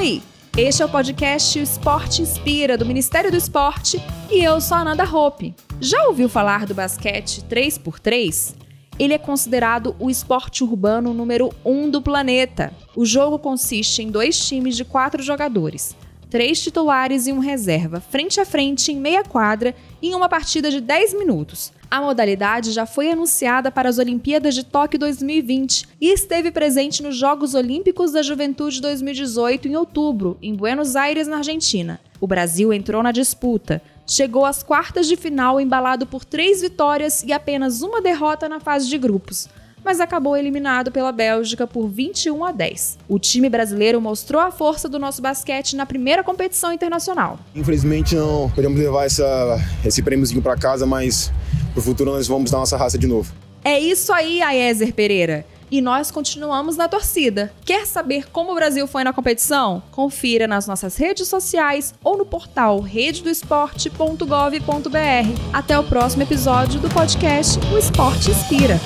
Oi! Este é o podcast Esporte Inspira, do Ministério do Esporte, e eu sou a Ananda Hope. Já ouviu falar do basquete 3x3? Ele é considerado o esporte urbano número 1 um do planeta. O jogo consiste em dois times de quatro jogadores, três titulares e um reserva, frente a frente em meia quadra, em uma partida de 10 minutos. A modalidade já foi anunciada para as Olimpíadas de Tóquio 2020 e esteve presente nos Jogos Olímpicos da Juventude 2018 em outubro, em Buenos Aires, na Argentina. O Brasil entrou na disputa, chegou às quartas de final embalado por três vitórias e apenas uma derrota na fase de grupos mas acabou eliminado pela Bélgica por 21 a 10. O time brasileiro mostrou a força do nosso basquete na primeira competição internacional. Infelizmente não podemos levar essa, esse prêmiozinho para casa, mas pro futuro nós vamos dar nossa raça de novo. É isso aí, Aézer Pereira. E nós continuamos na torcida. Quer saber como o Brasil foi na competição? Confira nas nossas redes sociais ou no portal rededoesporte.gov.br. Até o próximo episódio do podcast O Esporte Inspira.